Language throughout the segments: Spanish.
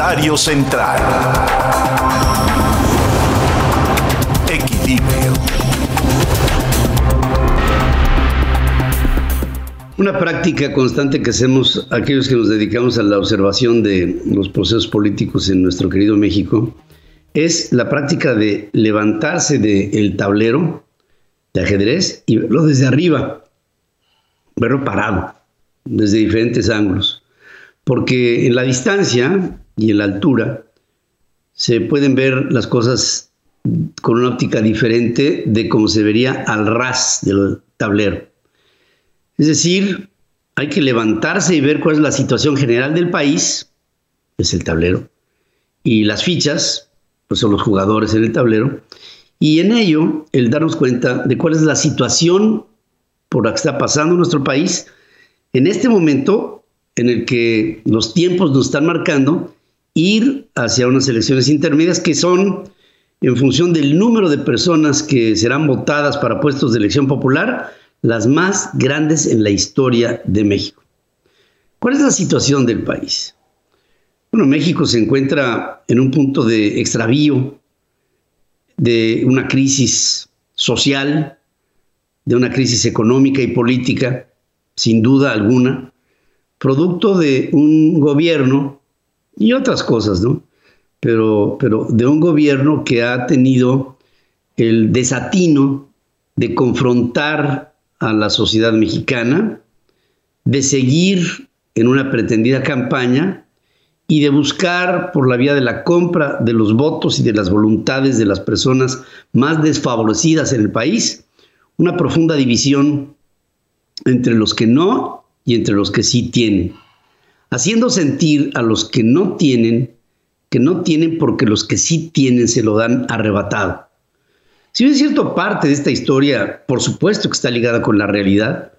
Central. Equilibrio. Una práctica constante que hacemos aquellos que nos dedicamos a la observación de los procesos políticos en nuestro querido México es la práctica de levantarse del tablero de ajedrez y verlo desde arriba, verlo parado, desde diferentes ángulos. Porque en la distancia y en la altura se pueden ver las cosas con una óptica diferente de cómo se vería al ras del tablero. Es decir, hay que levantarse y ver cuál es la situación general del país, es el tablero, y las fichas, pues son los jugadores en el tablero, y en ello el darnos cuenta de cuál es la situación por la que está pasando nuestro país en este momento en el que los tiempos nos están marcando ir hacia unas elecciones intermedias que son en función del número de personas que serán votadas para puestos de elección popular, las más grandes en la historia de México. ¿Cuál es la situación del país? Bueno, México se encuentra en un punto de extravío, de una crisis social, de una crisis económica y política, sin duda alguna, producto de un gobierno y otras cosas, ¿no? Pero, pero de un gobierno que ha tenido el desatino de confrontar a la sociedad mexicana, de seguir en una pretendida campaña y de buscar por la vía de la compra de los votos y de las voluntades de las personas más desfavorecidas en el país, una profunda división entre los que no y entre los que sí tienen, haciendo sentir a los que no tienen que no tienen porque los que sí tienen se lo dan arrebatado. Si bien es cierto, parte de esta historia, por supuesto que está ligada con la realidad,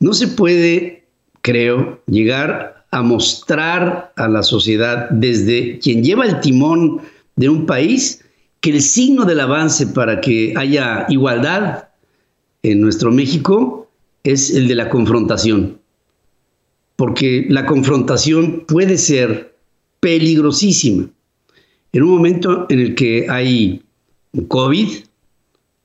no se puede, creo, llegar a mostrar a la sociedad desde quien lleva el timón de un país que el signo del avance para que haya igualdad en nuestro México es el de la confrontación. Porque la confrontación puede ser peligrosísima. En un momento en el que hay COVID,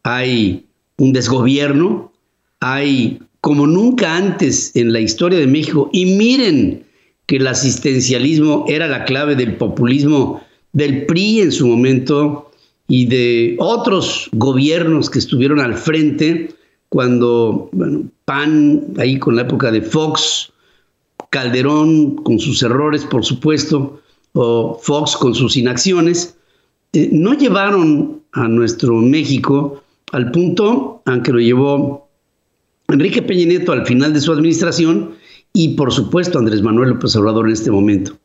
hay un desgobierno, hay como nunca antes en la historia de México, y miren que el asistencialismo era la clave del populismo del PRI en su momento y de otros gobiernos que estuvieron al frente cuando, bueno, PAN, ahí con la época de Fox, Calderón con sus errores, por supuesto, o Fox con sus inacciones, eh, no llevaron a nuestro México al punto, aunque lo llevó Enrique Peña Nieto al final de su administración y por supuesto Andrés Manuel López Obrador en este momento.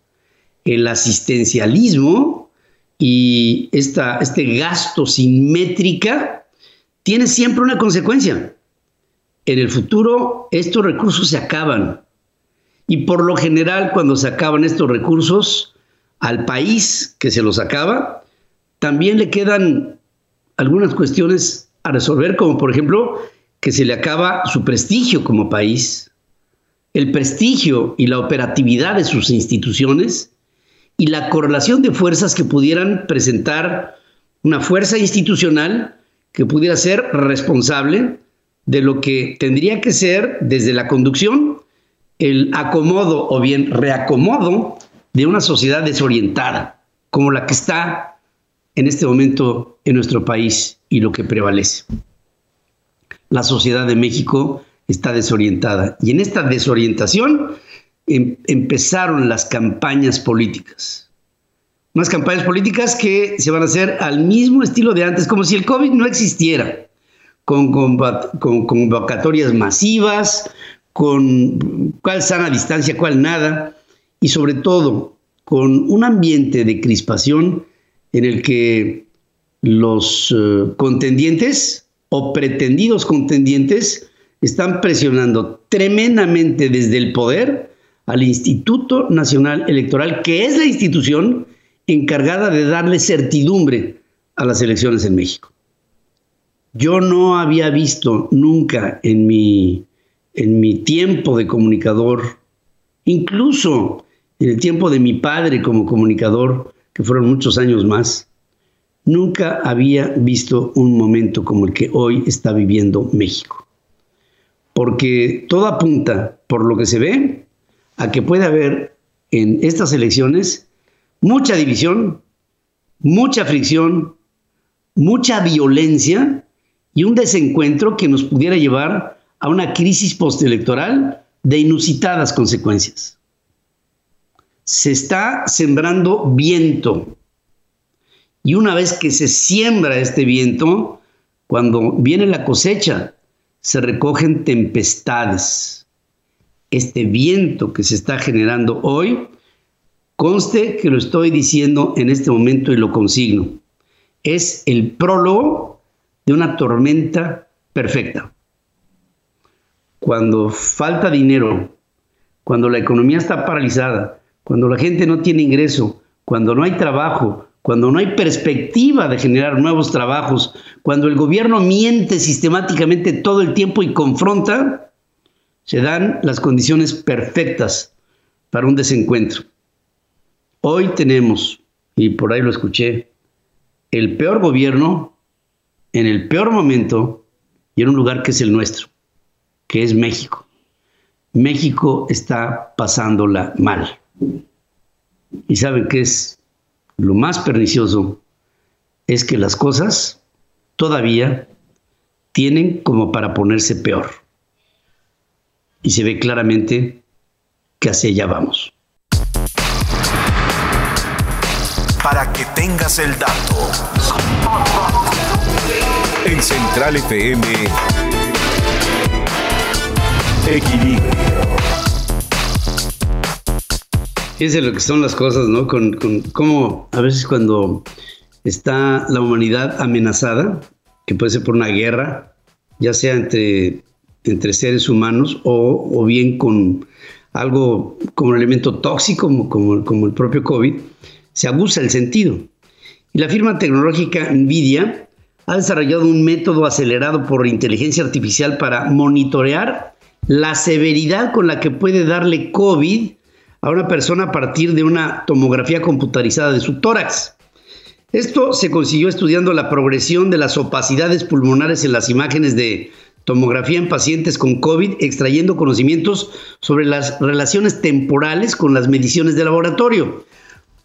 El asistencialismo y esta, este gasto sin métrica tiene siempre una consecuencia. En el futuro estos recursos se acaban y por lo general cuando se acaban estos recursos, al país que se los acaba, también le quedan algunas cuestiones a resolver, como por ejemplo que se le acaba su prestigio como país, el prestigio y la operatividad de sus instituciones y la correlación de fuerzas que pudieran presentar una fuerza institucional que pudiera ser responsable de lo que tendría que ser desde la conducción el acomodo o bien reacomodo de una sociedad desorientada, como la que está en este momento en nuestro país y lo que prevalece. La sociedad de México está desorientada y en esta desorientación em, empezaron las campañas políticas. Unas campañas políticas que se van a hacer al mismo estilo de antes, como si el COVID no existiera, con, con convocatorias masivas, con cuál sana distancia, cuál nada, y sobre todo con un ambiente de crispación en el que los eh, contendientes o pretendidos contendientes están presionando tremendamente desde el poder al Instituto Nacional Electoral, que es la institución encargada de darle certidumbre a las elecciones en México. Yo no había visto nunca en mi, en mi tiempo de comunicador, incluso en el tiempo de mi padre como comunicador, que fueron muchos años más, nunca había visto un momento como el que hoy está viviendo México. Porque todo apunta, por lo que se ve, a que puede haber en estas elecciones mucha división, mucha fricción, mucha violencia y un desencuentro que nos pudiera llevar a una crisis postelectoral de inusitadas consecuencias. Se está sembrando viento. Y una vez que se siembra este viento, cuando viene la cosecha, se recogen tempestades. Este viento que se está generando hoy, conste que lo estoy diciendo en este momento y lo consigno, es el prólogo de una tormenta perfecta cuando falta dinero, cuando la economía está paralizada, cuando la gente no tiene ingreso, cuando no hay trabajo, cuando no hay perspectiva de generar nuevos trabajos, cuando el gobierno miente sistemáticamente todo el tiempo y confronta, se dan las condiciones perfectas para un desencuentro. Hoy tenemos, y por ahí lo escuché, el peor gobierno en el peor momento y en un lugar que es el nuestro que es México. México está pasándola mal. Y saben que es lo más pernicioso, es que las cosas todavía tienen como para ponerse peor. Y se ve claramente que hacia allá vamos. Para que tengas el dato. En Central FM Equilibrio. Fíjense lo que son las cosas, ¿no? Con, con cómo a veces cuando está la humanidad amenazada, que puede ser por una guerra, ya sea entre, entre seres humanos o, o bien con algo como un elemento tóxico, como, como, como el propio COVID, se abusa el sentido. Y la firma tecnológica Nvidia ha desarrollado un método acelerado por inteligencia artificial para monitorear la severidad con la que puede darle COVID a una persona a partir de una tomografía computarizada de su tórax. Esto se consiguió estudiando la progresión de las opacidades pulmonares en las imágenes de tomografía en pacientes con COVID, extrayendo conocimientos sobre las relaciones temporales con las mediciones de laboratorio.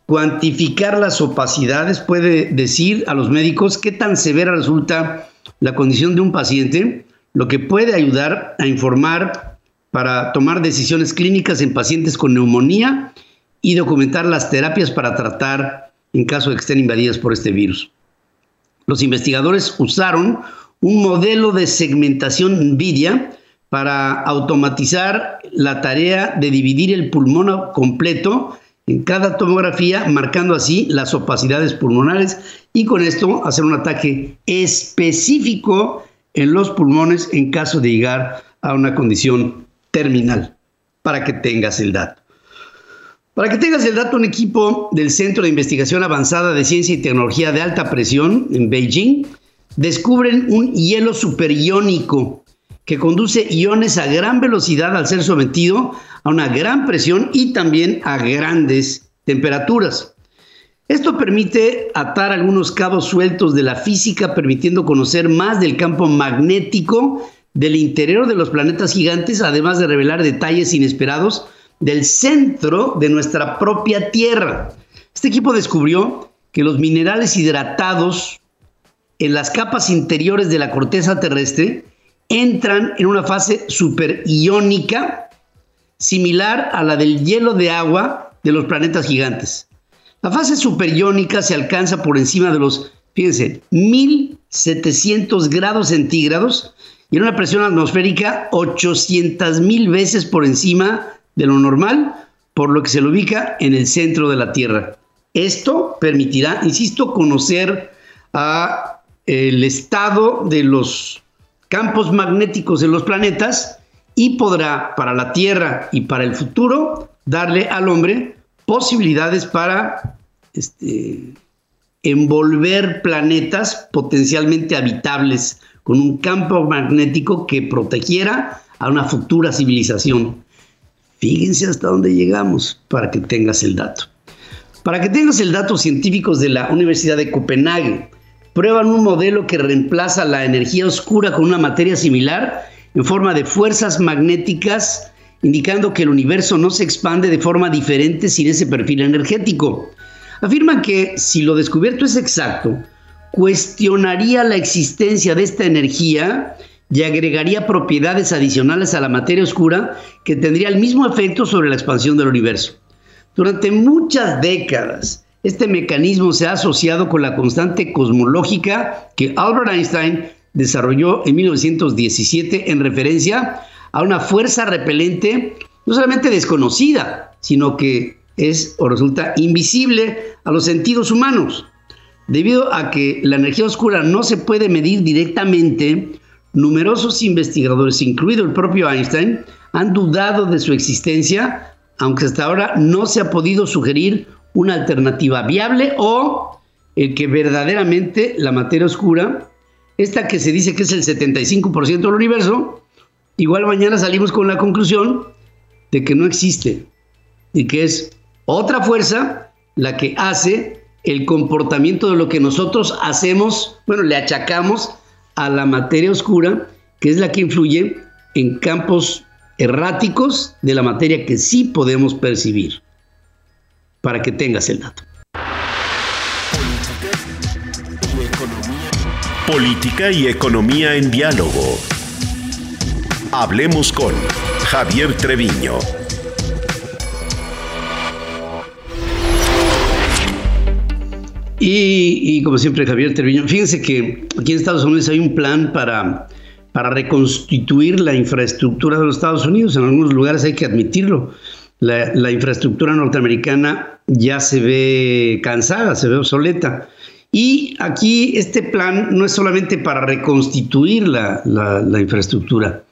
Cuantificar las opacidades puede decir a los médicos qué tan severa resulta la condición de un paciente lo que puede ayudar a informar para tomar decisiones clínicas en pacientes con neumonía y documentar las terapias para tratar en caso de que estén invadidas por este virus. Los investigadores usaron un modelo de segmentación NVIDIA para automatizar la tarea de dividir el pulmón completo en cada tomografía, marcando así las opacidades pulmonares y con esto hacer un ataque específico en los pulmones en caso de llegar a una condición terminal, para que tengas el dato. Para que tengas el dato, un equipo del Centro de Investigación Avanzada de Ciencia y Tecnología de Alta Presión en Beijing descubren un hielo superiónico que conduce iones a gran velocidad al ser sometido a una gran presión y también a grandes temperaturas. Esto permite atar algunos cabos sueltos de la física, permitiendo conocer más del campo magnético del interior de los planetas gigantes, además de revelar detalles inesperados del centro de nuestra propia Tierra. Este equipo descubrió que los minerales hidratados en las capas interiores de la corteza terrestre entran en una fase superiónica similar a la del hielo de agua de los planetas gigantes. La fase superiónica se alcanza por encima de los, fíjense, 1700 grados centígrados y en una presión atmosférica 800 mil veces por encima de lo normal, por lo que se lo ubica en el centro de la Tierra. Esto permitirá, insisto, conocer a el estado de los campos magnéticos de los planetas y podrá para la Tierra y para el futuro darle al hombre posibilidades para este, envolver planetas potencialmente habitables con un campo magnético que protegiera a una futura civilización. Fíjense hasta dónde llegamos para que tengas el dato. Para que tengas el dato, científicos de la Universidad de Copenhague prueban un modelo que reemplaza la energía oscura con una materia similar en forma de fuerzas magnéticas, indicando que el universo no se expande de forma diferente sin ese perfil energético. Afirman que si lo descubierto es exacto, cuestionaría la existencia de esta energía y agregaría propiedades adicionales a la materia oscura que tendría el mismo efecto sobre la expansión del universo. Durante muchas décadas, este mecanismo se ha asociado con la constante cosmológica que Albert Einstein desarrolló en 1917 en referencia a una fuerza repelente no solamente desconocida, sino que es o resulta invisible a los sentidos humanos. Debido a que la energía oscura no se puede medir directamente, numerosos investigadores, incluido el propio Einstein, han dudado de su existencia aunque hasta ahora no se ha podido sugerir una alternativa viable o el que verdaderamente la materia oscura, esta que se dice que es el 75% del universo, igual mañana salimos con la conclusión de que no existe y que es otra fuerza la que hace el comportamiento de lo que nosotros hacemos, bueno, le achacamos a la materia oscura, que es la que influye en campos erráticos de la materia que sí podemos percibir, para que tengas el dato. Política y economía en diálogo. Hablemos con Javier Treviño. Y, como siempre, Javier Treviño, fíjense que aquí en Estados Unidos hay un plan para para reconstituir la infraestructura de los Estados Unidos. En algunos lugares hay que admitirlo. La, infraestructura norteamericana ya se ve cansada, se ve obsoleta. Y aquí este plan no es solamente para reconstituir la infraestructura,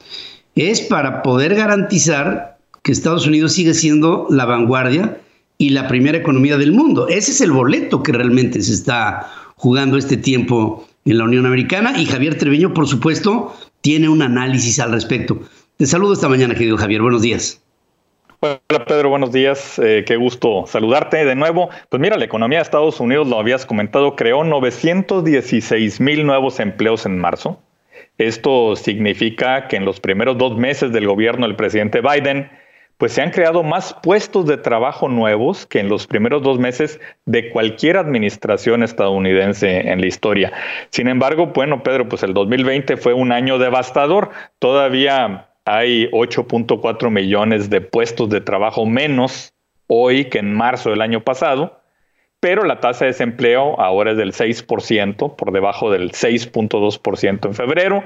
es para poder garantizar que Estados Unidos sigue siendo la vanguardia y la primera economía del mundo. Ese es el boleto que realmente se está jugando este tiempo en la Unión Americana. Y Javier Treviño, por supuesto, tiene un análisis al respecto. Te saludo esta mañana, querido Javier. Buenos días. Hola Pedro, buenos días. Eh, qué gusto saludarte de nuevo. Pues mira, la economía de Estados Unidos, lo habías comentado, creó 916 mil nuevos empleos en marzo. Esto significa que en los primeros dos meses del gobierno del presidente Biden, pues se han creado más puestos de trabajo nuevos que en los primeros dos meses de cualquier administración estadounidense en la historia. Sin embargo, bueno, Pedro, pues el 2020 fue un año devastador. Todavía hay 8.4 millones de puestos de trabajo menos hoy que en marzo del año pasado, pero la tasa de desempleo ahora es del 6%, por debajo del 6.2% en febrero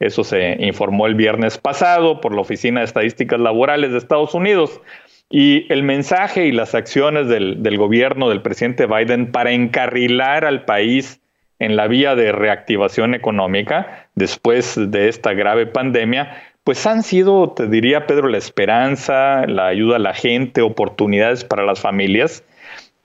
eso se informó el viernes pasado por la Oficina de Estadísticas Laborales de Estados Unidos. Y el mensaje y las acciones del, gobierno del presidente Biden para encarrilar al país en la vía de reactivación económica después de esta grave pandemia, pues han sido, te diría Pedro, la esperanza, la ayuda a la gente, oportunidades para las familias.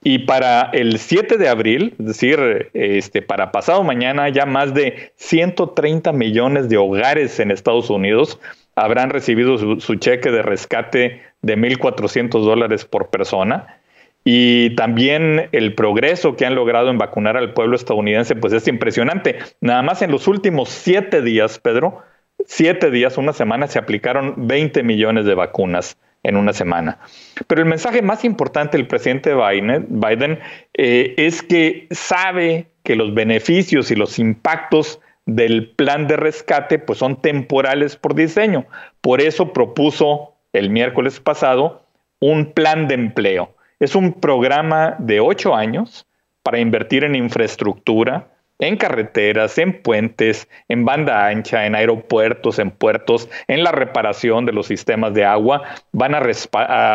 Y para el 7 de abril, es decir, este, para pasado mañana, ya más de 130 millones de hogares en Estados Unidos habrán recibido su, cheque de rescate de 1.400 dólares por persona. Y también el progreso que han logrado en vacunar al pueblo estadounidense, pues es impresionante. Nada más en los últimos siete días, Pedro, siete días, una semana, se aplicaron 20 millones de vacunas en una semana. Pero el mensaje más importante del presidente Biden, eh, es que sabe que los beneficios y los impactos del plan de rescate pues son temporales por diseño. Por eso propuso el miércoles pasado un plan de empleo. Es un programa de ocho años para invertir en infraestructura, en carreteras, en puentes, en banda ancha, en aeropuertos, en puertos, en la reparación de los sistemas de agua, van a,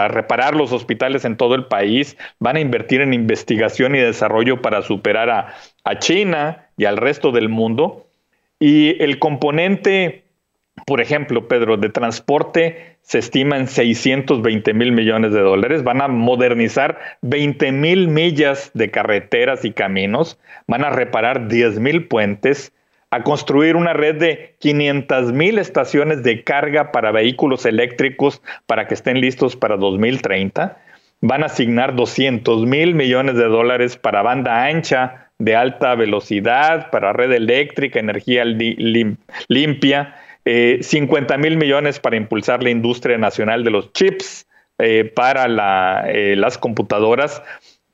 reparar los hospitales en todo el país, van a invertir en investigación y desarrollo para superar a, China y al resto del mundo. Y el componente por ejemplo, Pedro, de transporte se estima en 620 mil millones de dólares. Van a modernizar 20 mil millas de carreteras y caminos. Van a reparar 10 mil puentes. a construir una red de 500 mil estaciones de carga para vehículos eléctricos para que estén listos para 2030. Van a asignar 200 mil millones de dólares para banda ancha de alta velocidad, para red eléctrica, energía limpia, 50 eh, mil millones para impulsar la industria nacional de los chips, eh, para eh, las computadoras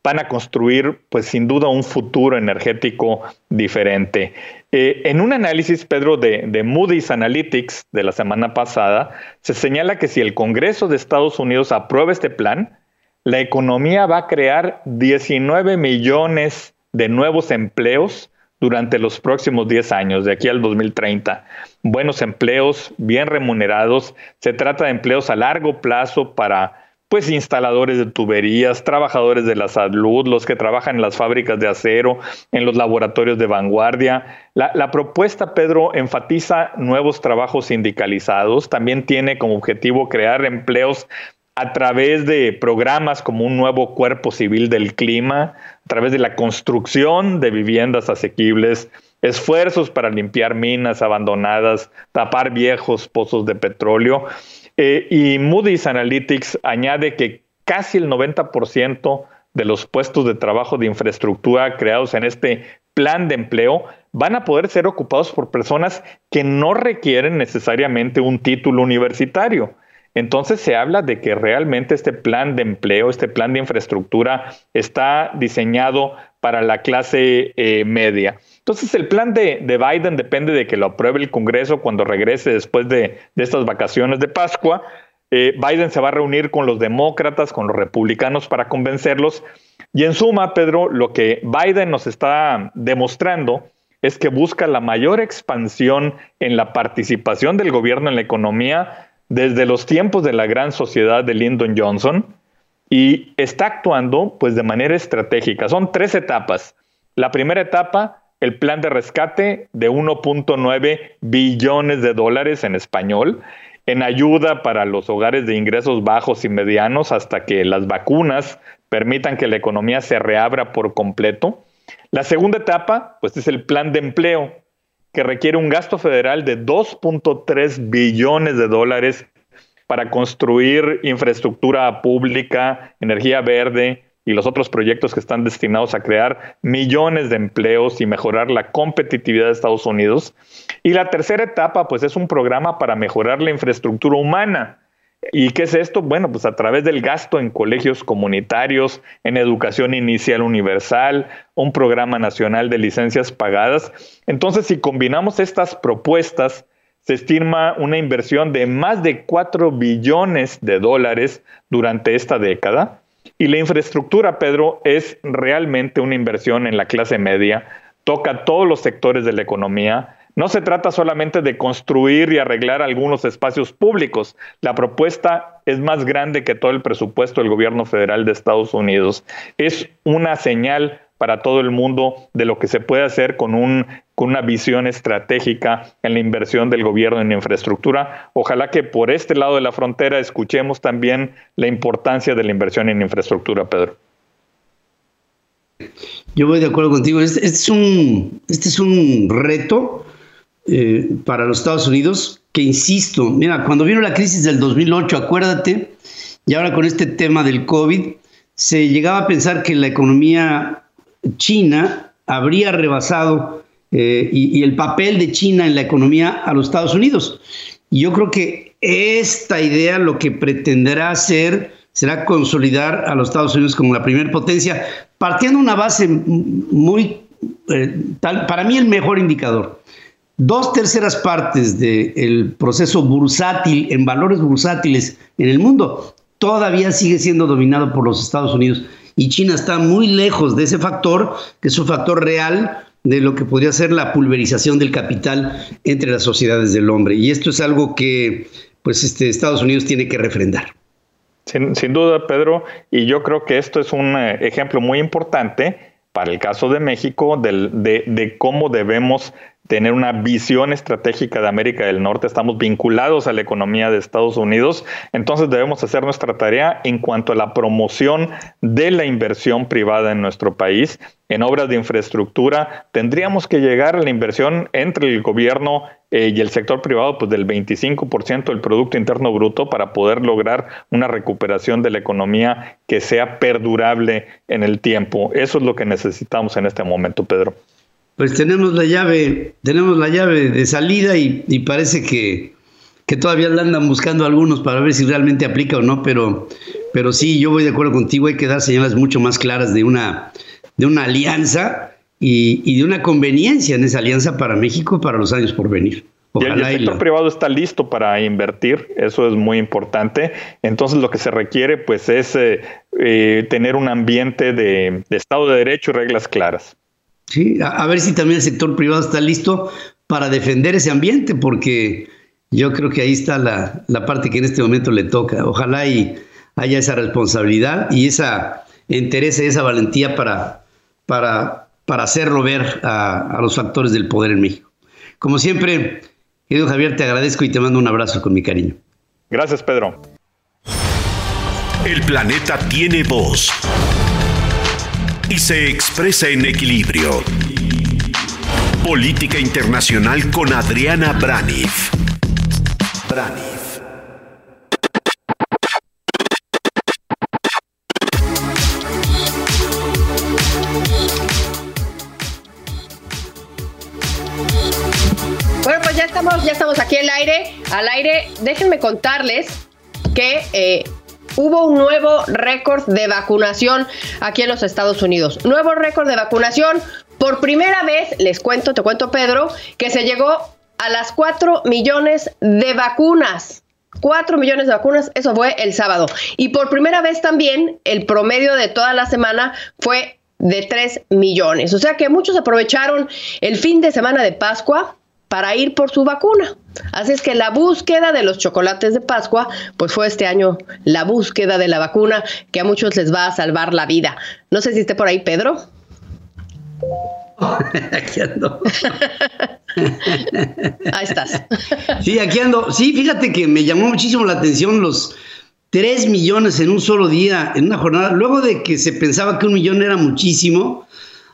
van a construir, pues sin duda, un futuro energético diferente. Eh, en un análisis, Pedro, de, de, Moody's Analytics de la semana pasada, se señala que si el Congreso de Estados Unidos aprueba este plan, la economía va a crear 19 millones de nuevos empleos durante los próximos 10 años, de aquí al 2030. Buenos empleos, bien remunerados. Se trata de empleos a largo plazo para pues instaladores de tuberías, trabajadores de la salud, los que trabajan en las fábricas de acero, en los laboratorios de vanguardia. La, propuesta, Pedro, enfatiza nuevos trabajos sindicalizados, también tiene como objetivo crear empleos a través de programas como un nuevo cuerpo civil del clima, a través de la construcción de viviendas asequibles, esfuerzos para limpiar minas abandonadas, tapar viejos pozos de petróleo eh, y Moody's Analytics añade que casi el 90% de los puestos de trabajo de infraestructura creados en este plan de empleo van a poder ser ocupados por personas que no requieren necesariamente un título universitario. Entonces se habla de que realmente este plan de empleo, este plan de infraestructura está diseñado para la clase eh, media. Entonces el plan de, Biden depende de que lo apruebe el Congreso cuando regrese después de, estas vacaciones de Pascua. Eh, Biden se va a reunir con los demócratas, con los republicanos para convencerlos. Y en suma, Pedro, lo que Biden nos está demostrando es que busca la mayor expansión en la participación del gobierno en la economía desde los tiempos de la gran sociedad de Lyndon Johnson y está actuando pues de manera estratégica. Son tres etapas. La primera etapa, el plan de rescate de 1.9 billones de dólares en español, en ayuda para los hogares de ingresos bajos y medianos hasta que las vacunas permitan que la economía se reabra por completo. La segunda etapa, pues es el plan de empleo, que requiere un gasto federal de 2.3 billones de dólares para construir infraestructura pública, energía verde y los otros proyectos que están destinados a crear millones de empleos y mejorar la competitividad de Estados Unidos. Y la tercera etapa, pues es un programa para mejorar la infraestructura humana ¿Y qué es esto? Bueno, pues a través del gasto en colegios comunitarios, en educación inicial universal, un programa nacional de licencias pagadas. Entonces, si combinamos estas propuestas, se estima una inversión de más de 4 billones de dólares durante esta década. Y la infraestructura, Pedro, es realmente una inversión en la clase media, toca todos los sectores de la economía, no se trata solamente de construir y arreglar algunos espacios públicos. La propuesta es más grande que todo el presupuesto del gobierno federal de Estados Unidos. Es una señal para todo el mundo de lo que se puede hacer con, un, con una visión estratégica en la inversión del gobierno en infraestructura. Ojalá que por este lado de la frontera escuchemos también la importancia de la inversión en infraestructura, Pedro. Yo voy de acuerdo contigo. Este, es, un, este es un reto eh, para los Estados Unidos, que insisto, mira, cuando vino la crisis del 2008, acuérdate, y ahora con este tema del COVID, se llegaba a pensar que la economía china habría rebasado eh, y, el papel de China en la economía a los Estados Unidos. Y yo creo que esta idea lo que pretenderá hacer será consolidar a los Estados Unidos como la primera potencia, partiendo una base muy, eh, tal, para mí el mejor indicador dos terceras partes del proceso bursátil en valores bursátiles en el mundo todavía sigue siendo dominado por los Estados Unidos y China está muy lejos de ese factor, que es un factor real de lo que podría ser la pulverización del capital entre las sociedades del hombre. Y esto es algo que pues este, Estados Unidos tiene que refrendar. Sin, sin duda, Pedro, y yo creo que esto es un eh, ejemplo muy importante para el caso de México, de, cómo debemos tener una visión estratégica de América del Norte, estamos vinculados a la economía de Estados Unidos, entonces debemos hacer nuestra tarea en cuanto a la promoción de la inversión privada en nuestro país. En obras de infraestructura tendríamos que llegar a la inversión entre el gobierno eh, y el sector privado pues del 25% del Producto Interno Bruto para poder lograr una recuperación de la economía que sea perdurable en el tiempo. Eso es lo que necesitamos en este momento, Pedro pues tenemos la llave, tenemos la llave de salida y, parece que, todavía la andan buscando algunos para ver si realmente aplica o no, pero, pero sí, yo voy de acuerdo contigo, hay que dar señales mucho más claras de una, de una alianza y, de una conveniencia en esa alianza para México para los años por venir. Ojalá y el sector privado está listo para invertir, eso es muy importante. Entonces lo que se requiere pues es eh, eh, tener un ambiente de Estado de Derecho y reglas claras. Sí, a, ver si también el sector privado está listo para defender ese ambiente, porque yo creo que ahí está la, parte que en este momento le toca. Ojalá y haya esa responsabilidad y esa interés y esa valentía para, para, para hacerlo ver a, a los factores del poder en México. Como siempre, querido Javier, te agradezco y te mando un abrazo con mi cariño. Gracias, Pedro. El planeta tiene voz y se expresa en equilibrio. Política Internacional con Adriana Braniff. Braniff. Bueno, pues ya estamos, ya estamos aquí al aire. Al aire, déjenme contarles que eh, hubo un nuevo récord de vacunación aquí en los Estados Unidos. Nuevo récord de vacunación. Por primera vez, les cuento, te cuento Pedro, que se llegó a las 4 millones de vacunas. 4 millones de vacunas, eso fue el sábado. Y por primera vez también el promedio de toda la semana fue de 3 millones. O sea que muchos aprovecharon el fin de semana de Pascua para ir por su vacuna. Así es que la búsqueda de los chocolates de Pascua, pues fue este año la búsqueda de la vacuna que a muchos les va a salvar la vida. No sé si esté por ahí Pedro. aquí ando. ahí estás. sí, aquí ando. Sí, fíjate que me llamó muchísimo la atención los 3 millones en un solo día, en una jornada. Luego de que se pensaba que un millón era muchísimo,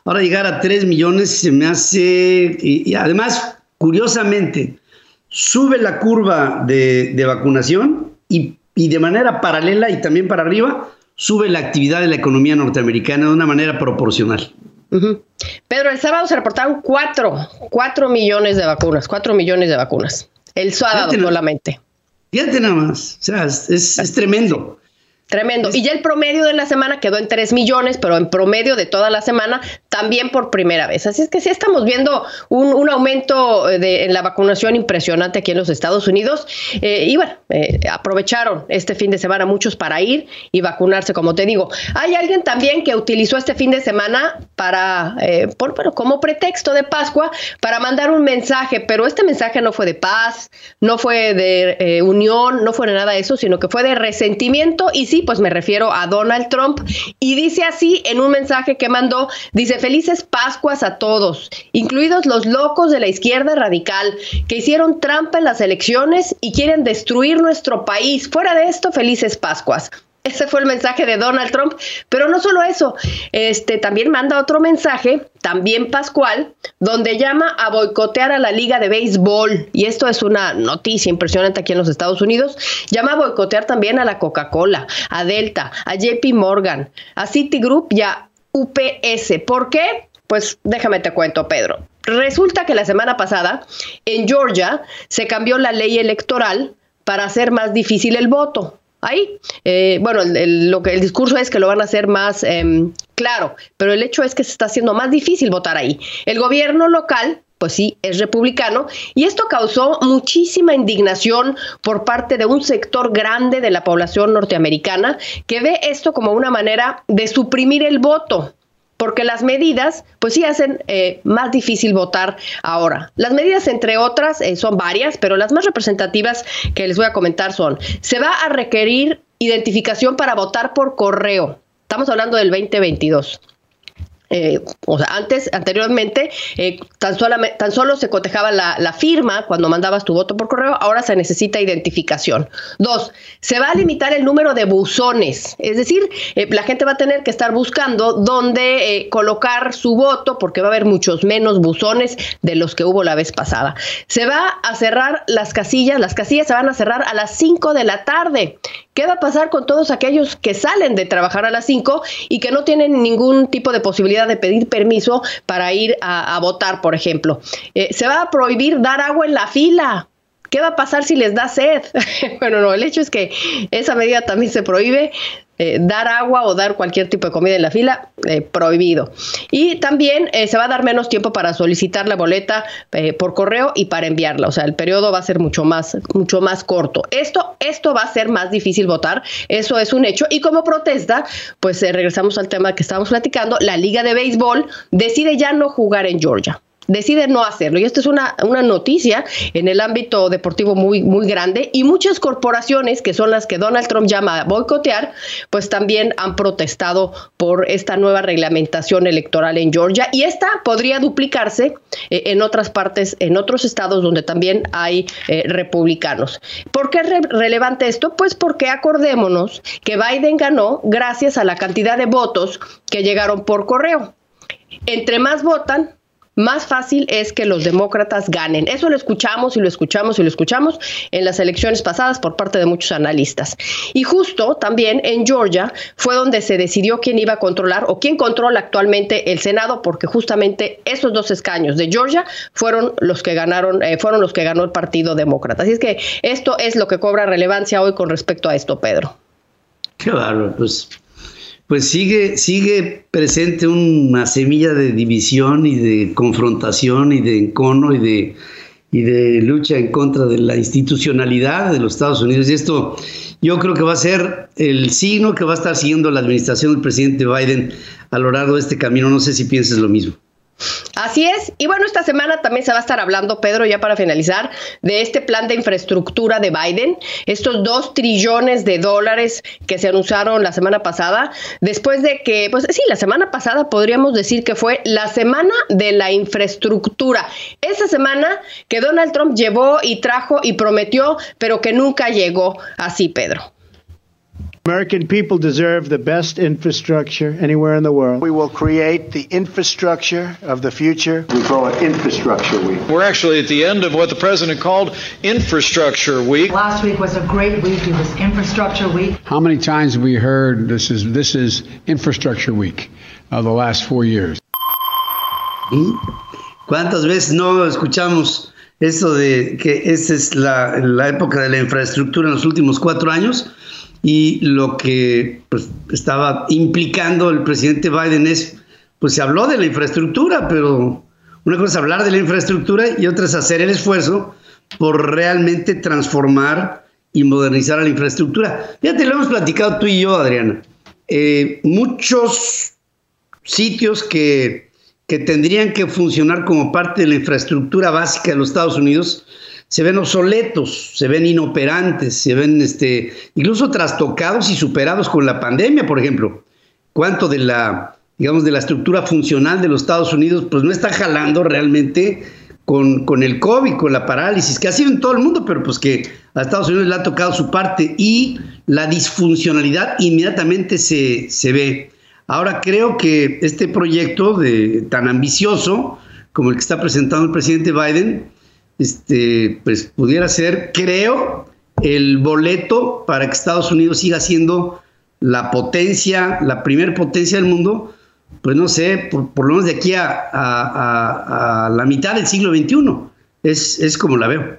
ahora llegar a 3 millones se me hace... y además curiosamente, sube la curva de, vacunación y, de manera paralela y también para arriba, sube la actividad de la economía norteamericana de una manera proporcional. Pedro, el sábado se reportaron cuatro, cuatro millones de vacunas, cuatro millones de vacunas. El sábado solamente. Fíjate nada más, o sea, es, tremendo. Tremendo. Y ya el promedio de la semana quedó en 3 millones, pero en promedio de toda la semana también por primera vez. Así es que sí estamos viendo un, aumento eh, de, en la vacunación impresionante aquí en los Estados Unidos. Eh, y bueno, eh, aprovecharon este fin de semana muchos para ir y vacunarse, como te digo. Hay alguien también que utilizó este fin de semana para, por, bueno, como pretexto de Pascua, para mandar un mensaje, pero este mensaje no fue de paz, no fue de unión, no fue de nada de eso, sino que fue de resentimiento y sí pues me refiero a Donald Trump. Y dice así en un mensaje que mandó, dice, felices Pascuas a todos, incluidos los locos de la izquierda radical, que hicieron trampa en las elecciones y quieren destruir nuestro país. Fuera de esto, felices Pascuas. Ese fue el mensaje de Donald Trump. Pero no solo eso, este también manda otro mensaje, también Pascual, donde llama a boicotear a la Liga de Béisbol. Y esto es una noticia impresionante aquí en los Estados Unidos. Llama a boicotear también a la Coca-Cola, a Delta, a JP Morgan, a Citigroup y a UPS. ¿Por qué? Pues déjame te cuento, Pedro. Resulta que la semana pasada en Georgia se cambió la ley electoral para hacer más difícil el voto ahí. Eh, bueno, el, lo que, el discurso es que lo van a hacer más em, claro, pero el hecho es que se está haciendo más difícil votar ahí. El gobierno local pues sí, es republicano, y esto causó muchísima indignación por parte de un sector grande de la población norteamericana que ve esto como una manera de suprimir el voto porque las medidas, pues sí hacen eh, más difícil votar ahora. Las medidas, entre otras, eh, son varias, pero las más representativas que les voy a comentar son, se va a requerir identificación para votar por correo. Estamos hablando del 2022. Eh, o sea, antes, anteriormente, eh, tan, solo se cotejaba la, firma cuando mandabas tu voto por correo, ahora se necesita identificación. Dos, se va a limitar el número de buzones, es decir, eh, la gente va a tener que estar buscando dónde colocar su voto porque va a haber muchos menos buzones de los que hubo la vez pasada. Se va a cerrar las casillas, las casillas se van a cerrar a las 5 de la tarde. ¿Qué va a pasar con todos aquellos que salen de trabajar a las 5 y que no tienen ningún tipo de posibilidad de pedir permiso para ir a, votar, por ejemplo? Eh, se va a prohibir dar agua en la fila. ¿Qué va a pasar si les da sed? bueno, no, el hecho es que esa medida también se prohíbe. Eh, dar agua o dar cualquier tipo de comida en la fila, eh, prohibido. Y también eh, se va a dar menos tiempo para solicitar la boleta por correo y para enviarla. O sea, el periodo va a ser mucho más, mucho más corto. Esto, esto va a ser más difícil votar. Eso es un hecho. Y como protesta, pues regresamos al tema que estábamos platicando. La Liga de Béisbol decide ya no jugar en Georgia decide no hacerlo. Y esto es una, una noticia en el ámbito deportivo muy, muy grande y muchas corporaciones, que son las que Donald Trump llama a boicotear, pues también han protestado por esta nueva reglamentación electoral en Georgia y esta podría duplicarse eh, en otras partes, en otros estados donde también hay eh, republicanos. ¿Por qué es relevante esto? Pues porque acordémonos que Biden ganó gracias a la cantidad de votos que llegaron por correo. Entre más votan, más fácil es que los demócratas ganen. Eso lo escuchamos y lo escuchamos y lo escuchamos en las elecciones pasadas por parte de muchos analistas. Y justo también en Georgia fue donde se decidió quién iba a controlar o quién controla actualmente el Senado, porque justamente esos dos escaños de Georgia fueron los que ganaron, eh, fueron los que ganó el Partido Demócrata. Así es que esto es lo que cobra relevancia hoy con respecto a esto, Pedro. Qué bárbaro, pues pues sigue, sigue presente una semilla de división y de confrontación y de encono y de, y de lucha en contra de la institucionalidad de los Estados Unidos. Y esto yo creo que va a ser el signo que va a estar siguiendo la administración del presidente Biden a lo largo de este camino. No sé si pienses lo mismo. Así es. Y bueno, esta semana también se va a estar hablando, Pedro, ya para finalizar, de este plan de infraestructura de Biden, estos dos trillones de dólares que se anunciaron la semana pasada, después de que, pues sí, la semana pasada podríamos decir que fue la semana de la infraestructura. Esa semana que Donald Trump llevó y trajo y prometió, pero que nunca llegó así, Pedro. American people deserve the best infrastructure anywhere in the world. We will create the infrastructure of the future. We call it Infrastructure Week. We're actually at the end of what the president called Infrastructure Week. Last week was a great week. It was Infrastructure Week. How many times have we heard this is this is Infrastructure Week of the last four years? ¿Cuántas veces no escuchamos esto de que esta es la, la época de la infraestructura en los últimos cuatro años? Y lo que pues, estaba implicando el presidente Biden es, pues se habló de la infraestructura, pero una cosa es hablar de la infraestructura y otra es hacer el esfuerzo por realmente transformar y modernizar la infraestructura. Fíjate, lo hemos platicado tú y yo, Adriana. Eh, muchos sitios que, que tendrían que funcionar como parte de la infraestructura básica de los Estados Unidos, se ven obsoletos, se ven inoperantes, se ven este, incluso trastocados y superados con la pandemia, por ejemplo. ¿Cuánto de la, digamos, de la estructura funcional de los Estados Unidos, pues no está jalando realmente con, con el COVID, con la parálisis, que ha sido en todo el mundo, pero pues que a Estados Unidos le ha tocado su parte y la disfuncionalidad inmediatamente se, se ve. Ahora creo que este proyecto de, tan ambicioso como el que está presentando el presidente Biden, este, pues pudiera ser, creo, el boleto para que Estados Unidos siga siendo la potencia, la primer potencia del mundo, pues no sé, por, lo menos de aquí a, a, la mitad del siglo XXI. Es, es como la veo.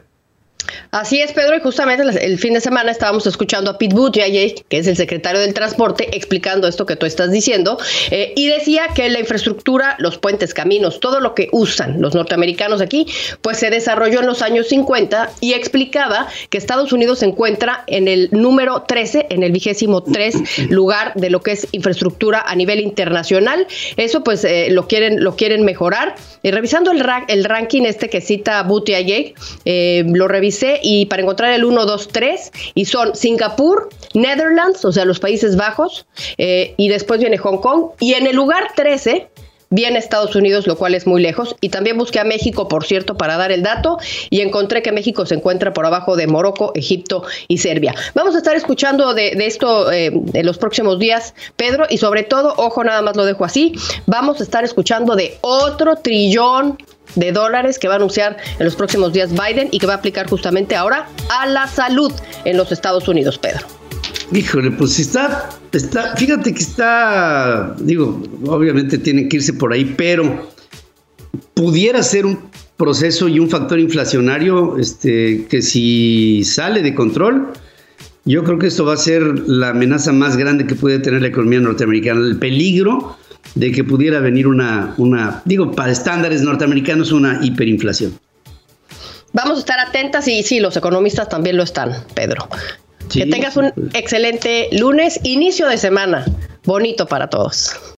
Así es, Pedro, y justamente el fin de semana estábamos escuchando a Pete Buttigieg, que es el secretario del Transporte, explicando esto que tú estás diciendo, eh, y decía que la infraestructura, los puentes, caminos, todo lo que usan los norteamericanos aquí, pues se desarrolló en los años 50 y explicaba que Estados Unidos se encuentra en el número 13, en el vigésimo tres lugar de lo que es infraestructura a nivel internacional. Eso pues eh, lo quieren lo quieren mejorar. Y revisando el, el ranking este que cita Buttigieg, eh, lo revisé y para encontrar el 1, 2, 3 y son Singapur, Netherlands, o sea, los Países Bajos, eh, y después viene Hong Kong. Y en el lugar 13 viene Estados Unidos, lo cual es muy lejos. Y también busqué a México, por cierto, para dar el dato y encontré que México se encuentra por abajo de Morocco, Egipto y Serbia. Vamos a estar escuchando de, esto eh, en los próximos días, Pedro, y sobre todo, ojo, nada más lo dejo así, vamos a estar escuchando de otro trillón de dólares que va a anunciar en los próximos días Biden y que va a aplicar justamente ahora a la salud en los Estados Unidos, Pedro. Híjole, pues está, está, fíjate que está, digo, obviamente tiene que irse por ahí, pero pudiera ser un proceso y un factor inflacionario este, que si sale de control, yo creo que esto va a ser la amenaza más grande que puede tener la economía norteamericana, el peligro de que pudiera venir una, una digo, para estándares norteamericanos, una hiperinflación. Vamos a estar atentas y sí, los economistas también lo están, Pedro que tengas un excelente lunes, inicio de semana. Bonito para todos.